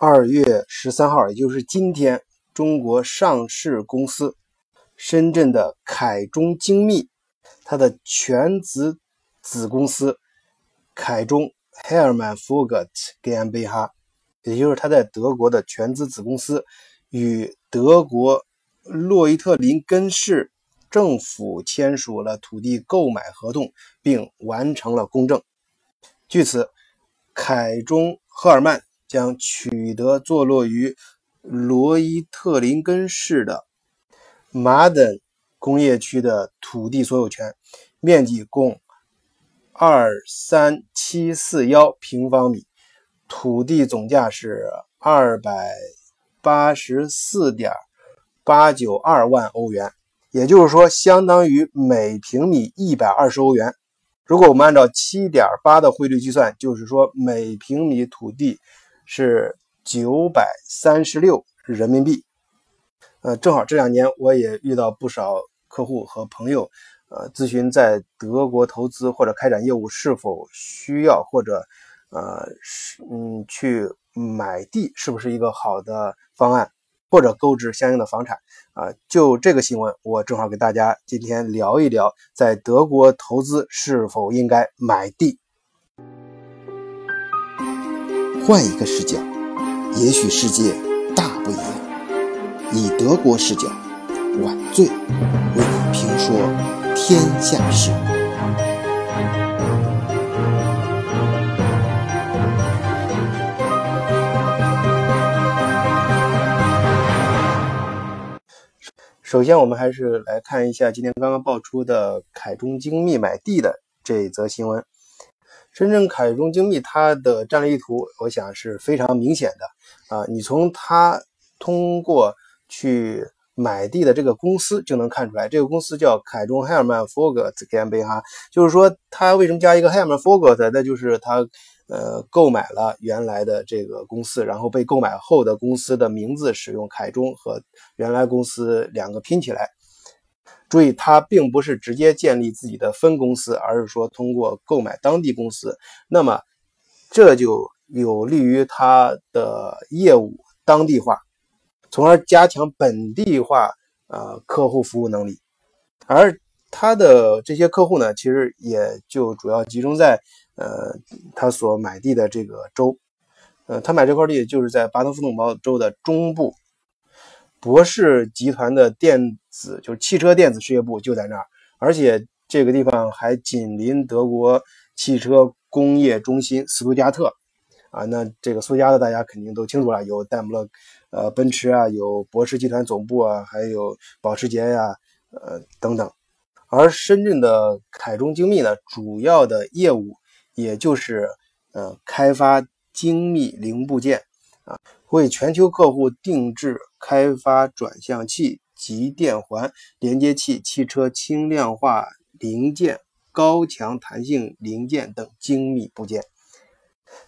二月十三号，也就是今天，中国上市公司深圳的凯中精密，它的全资子公司凯中 Hermann Fogert GmbH，也就是它在德国的全资子公司，与德国洛伊特林根市政府签署了土地购买合同，并完成了公证。据此，凯中赫尔曼。将取得坐落于罗伊特林根市的马等工业区的土地所有权，面积共二三七四幺平方米，土地总价是二百八十四点八九二万欧元，也就是说，相当于每平米一百二十欧元。如果我们按照七点八的汇率计算，就是说每平米土地。是九百三十六人民币，呃，正好这两年我也遇到不少客户和朋友，呃，咨询在德国投资或者开展业务是否需要或者，呃，是嗯去买地是不是一个好的方案，或者购置相应的房产啊？就这个新闻，我正好给大家今天聊一聊，在德国投资是否应该买地。换一个视角，也许世界大不一样。以德国视角，晚醉为你评说天下事。首先，我们还是来看一下今天刚刚爆出的凯中精密买地的这一则新闻。深圳凯中精密，它的战略意图，我想是非常明显的啊！你从它通过去买地的这个公司就能看出来，这个公司叫凯中 Hermann Fogert GmbH，就是说它为什么加一个 Hermann Fogert，那就是它呃购买了原来的这个公司，然后被购买后的公司的名字使用凯中和原来公司两个拼起来。注意，它并不是直接建立自己的分公司，而是说通过购买当地公司，那么这就有利于它的业务当地化，从而加强本地化呃客户服务能力。而它的这些客户呢，其实也就主要集中在呃他所买地的这个州，呃，他买这块地就是在巴登符腾堡州的中部。博士集团的电子就是汽车电子事业部就在那儿，而且这个地方还紧邻德国汽车工业中心斯图加特啊。那这个斯图加特大家肯定都清楚了，有戴姆勒、呃奔驰啊，有博世集团总部啊，还有保时捷呀，呃等等。而深圳的凯中精密呢，主要的业务也就是呃开发精密零部件啊。为全球客户定制开发转向器、集电环、连接器、汽车轻量化零件、高强弹性零件等精密部件，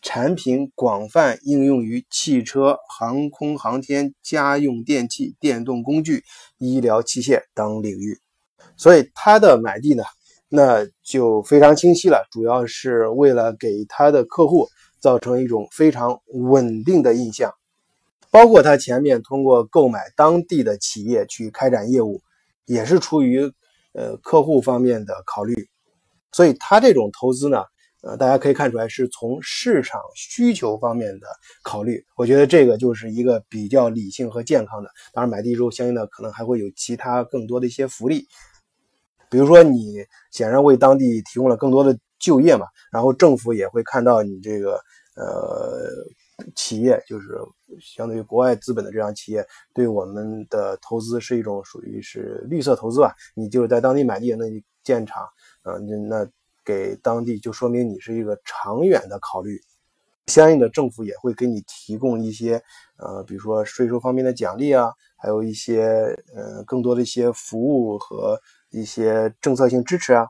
产品广泛应用于汽车、航空航天、家用电器、电动工具、医疗器械等领域。所以，他的买地呢，那就非常清晰了，主要是为了给他的客户造成一种非常稳定的印象。包括他前面通过购买当地的企业去开展业务，也是出于呃客户方面的考虑，所以他这种投资呢，呃，大家可以看出来是从市场需求方面的考虑。我觉得这个就是一个比较理性和健康的。当然，买地之后相应的可能还会有其他更多的一些福利，比如说你显然为当地提供了更多的就业嘛，然后政府也会看到你这个呃。企业就是相对于国外资本的这样企业，对我们的投资是一种属于是绿色投资吧？你就是在当地买地，那你建厂，啊，那那给当地就说明你是一个长远的考虑。相应的政府也会给你提供一些，呃，比如说税收方面的奖励啊，还有一些呃更多的一些服务和一些政策性支持啊。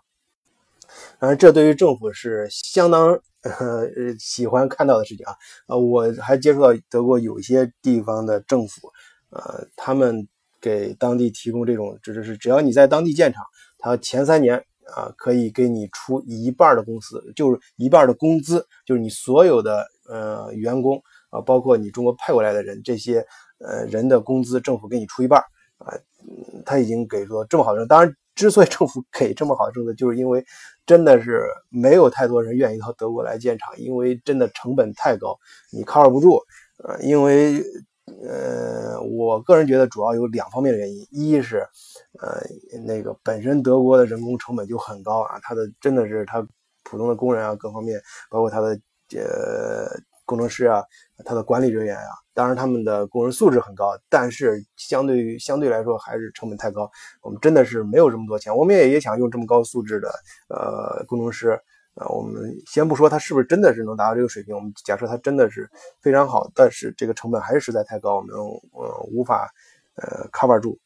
当然，这对于政府是相当。呃，喜欢看到的事情啊，呃，我还接触到德国有些地方的政府，呃，他们给当地提供这种，就是只要你在当地建厂，他前三年啊可以给你出一半的公司，就是一半的工资，就是你所有的呃员工啊，包括你中国派过来的人，这些呃人的工资政府给你出一半啊，他已经给出这么好的。当然，之所以政府给这么好的政策，就是因为真的是没有太多人愿意到德国来建厂，因为真的成本太高，你靠不住。呃，因为呃，我个人觉得主要有两方面的原因，一是呃那个本身德国的人工成本就很高啊，他的真的是他普通的工人啊，各方面包括他的呃工程师啊，他的管理人员啊，当然他们的工人素质很高，但是相对于相对来说还是成本太高，我们真的是没有这么多钱，我们也也想用这么高素质的呃工程师。啊，我们先不说他是不是真的是能达到这个水平，我们假设他真的是非常好，但是这个成本还是实在太高，我们呃无法呃 cover 住。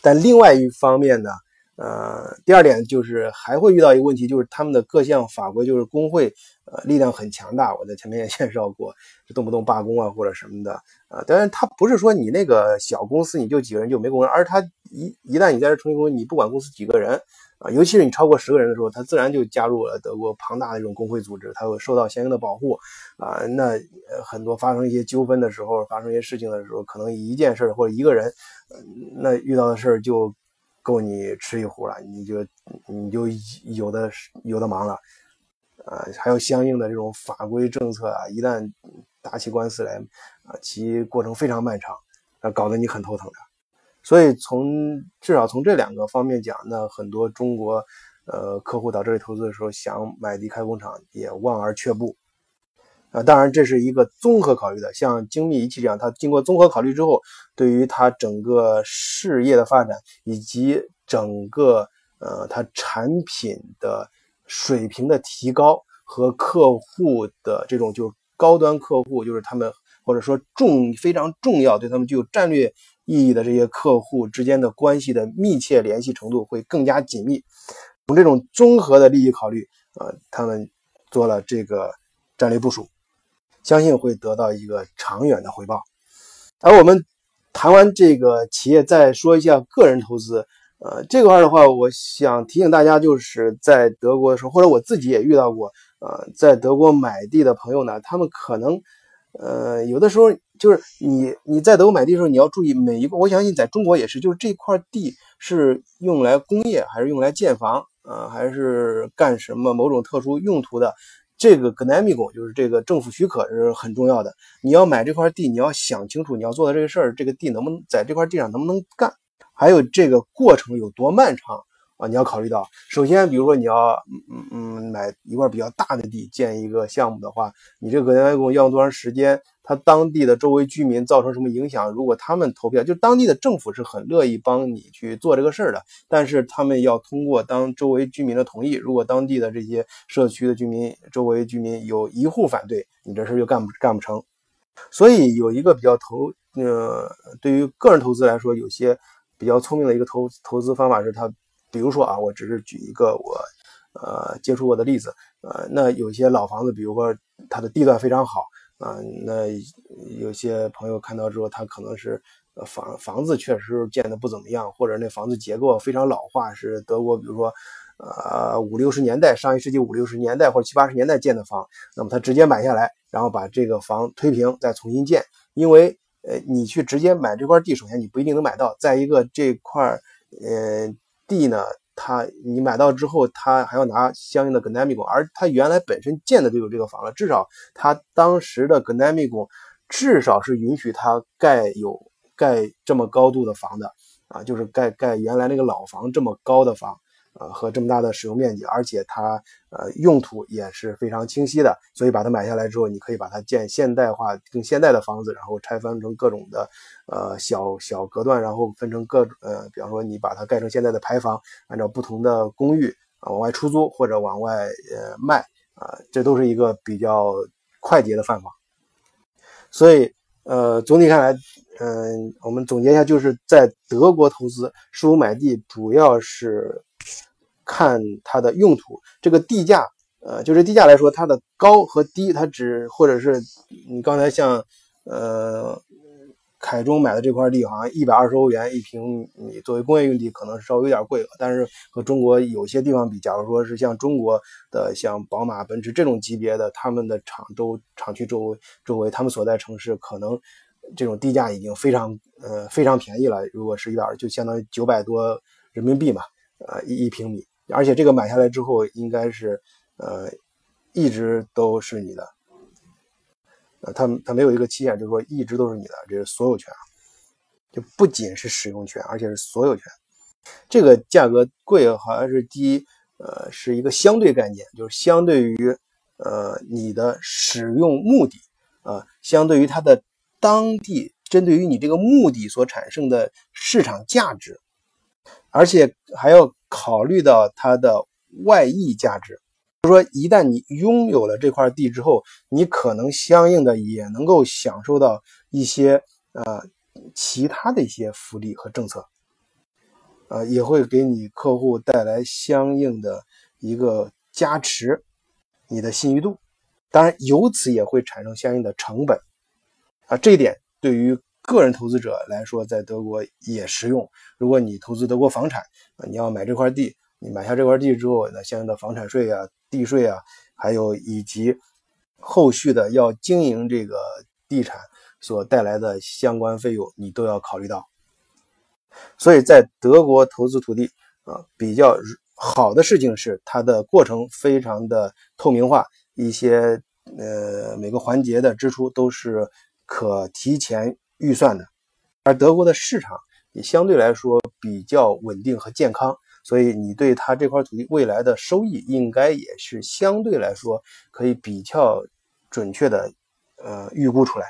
但另外一方面呢，呃，第二点就是还会遇到一个问题，就是他们的各项法规，就是工会呃力量很强大。我在前面也介绍过，动不动罢工啊或者什么的啊。当然，他不是说你那个小公司你就几个人就没工人，而他一一旦你在这成立公司，你不管公司几个人。啊，尤其是你超过十个人的时候，他自然就加入了德国庞大的这种工会组织，他会受到相应的保护。啊，那很多发生一些纠纷的时候，发生一些事情的时候，可能一件事或者一个人，那遇到的事就够你吃一壶了，你就你就有的有的忙了。啊，还有相应的这种法规政策啊，一旦打起官司来，啊，其过程非常漫长，啊，搞得你很头疼的。所以从至少从这两个方面讲，那很多中国呃客户到这里投资的时候，想买地开工厂也望而却步啊。当然这是一个综合考虑的，像精密仪器这样，它经过综合考虑之后，对于它整个事业的发展以及整个呃它产品的水平的提高和客户的这种就是高端客户，就是他们或者说重非常重要，对他们具有战略。意义的这些客户之间的关系的密切联系程度会更加紧密。从这种综合的利益考虑，啊，他们做了这个战略部署，相信会得到一个长远的回报。而我们谈完这个企业，再说一下个人投资。呃，这块的话，我想提醒大家，就是在德国的时候，或者我自己也遇到过，呃，在德国买地的朋友呢，他们可能，呃，有的时候。就是你你在德国买地的时候，你要注意每一个。我相信在中国也是，就是这块地是用来工业还是用来建房啊，还是干什么某种特殊用途的？这个 g n a m i g o 就是这个政府许可是很重要的。你要买这块地，你要想清楚你要做的这个事儿，这个地能不能在这块地上能不能干，还有这个过程有多漫长啊？你要考虑到。首先，比如说你要嗯嗯买一块比较大的地建一个项目的话，你这个 g n a m i g o 要多长时间？他当地的周围居民造成什么影响？如果他们投票，就当地的政府是很乐意帮你去做这个事儿的，但是他们要通过当周围居民的同意。如果当地的这些社区的居民、周围居民有一户反对，你这事儿就干不干不成。所以有一个比较投，呃，对于个人投资来说，有些比较聪明的一个投投资方法是，他比如说啊，我只是举一个我呃接触过的例子，呃，那有些老房子，比如说它的地段非常好。啊，那有些朋友看到之后，他可能是房房子确实建的不怎么样，或者那房子结构非常老化，是德国，比如说，呃五六十年代，上一世纪五六十年代或者七八十年代建的房，那么他直接买下来，然后把这个房推平，再重新建，因为呃你去直接买这块地，首先你不一定能买到，再一个这块呃地呢。他你买到之后，他还要拿相应的 g n a m i g o 而他原来本身建的就有这个房了，至少他当时的 g n a m i g o 至少是允许他盖有盖这么高度的房的啊，就是盖盖原来那个老房这么高的房。呃，和这么大的使用面积，而且它呃用途也是非常清晰的，所以把它买下来之后，你可以把它建现代化、更现代的房子，然后拆分成各种的呃小小隔断，然后分成各呃，比方说你把它盖成现在的排房，按照不同的公寓啊往外出租或者往外呃卖啊，这都是一个比较快捷的办法。所以呃，总体看来，嗯，我们总结一下，就是在德国投资实物买地，主要是。看它的用途，这个地价，呃，就是地价来说，它的高和低，它只或者是你刚才像，呃，凯中买的这块地好像一百二十欧元一平米，作为工业用地可能稍微有点贵，但是和中国有些地方比，假如说是像中国的像宝马、奔驰这种级别的，他们的厂周厂区周围周围，他们所在城市可能这种地价已经非常呃非常便宜了。如果是一百二，就相当于九百多人民币嘛，呃一一平米，而且这个买下来之后应该是呃一直都是你的。呃，它它没有一个期限，就是说一直都是你的，这是所有权，就不仅是使用权，而且是所有权。这个价格贵好像是低，呃，是一个相对概念，就是相对于呃你的使用目的啊，相对于它的当地针对于你这个目的所产生的市场价值，而且还要考虑到它的外溢价值。就说，一旦你拥有了这块地之后，你可能相应的也能够享受到一些呃其他的一些福利和政策，呃，也会给你客户带来相应的一个加持，你的信誉度。当然，由此也会产生相应的成本啊。这一点对于个人投资者来说，在德国也实用。如果你投资德国房产，你要买这块地，你买下这块地之后，那相应的房产税啊。地税啊，还有以及后续的要经营这个地产所带来的相关费用，你都要考虑到。所以在德国投资土地啊，比较好的事情是它的过程非常的透明化，一些呃每个环节的支出都是可提前预算的，而德国的市场也相对来说比较稳定和健康。所以你对他这块土地未来的收益，应该也是相对来说可以比较准确的，呃，预估出来。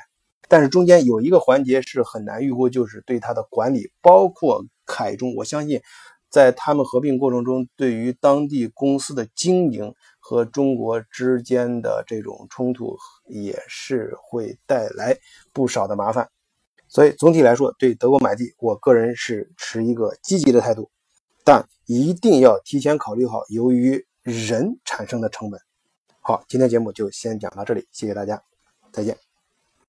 但是中间有一个环节是很难预估，就是对它的管理，包括凯中。我相信，在他们合并过程中，对于当地公司的经营和中国之间的这种冲突，也是会带来不少的麻烦。所以总体来说，对德国买地，我个人是持一个积极的态度。但一定要提前考虑好由于人产生的成本。好，今天节目就先讲到这里，谢谢大家，再见。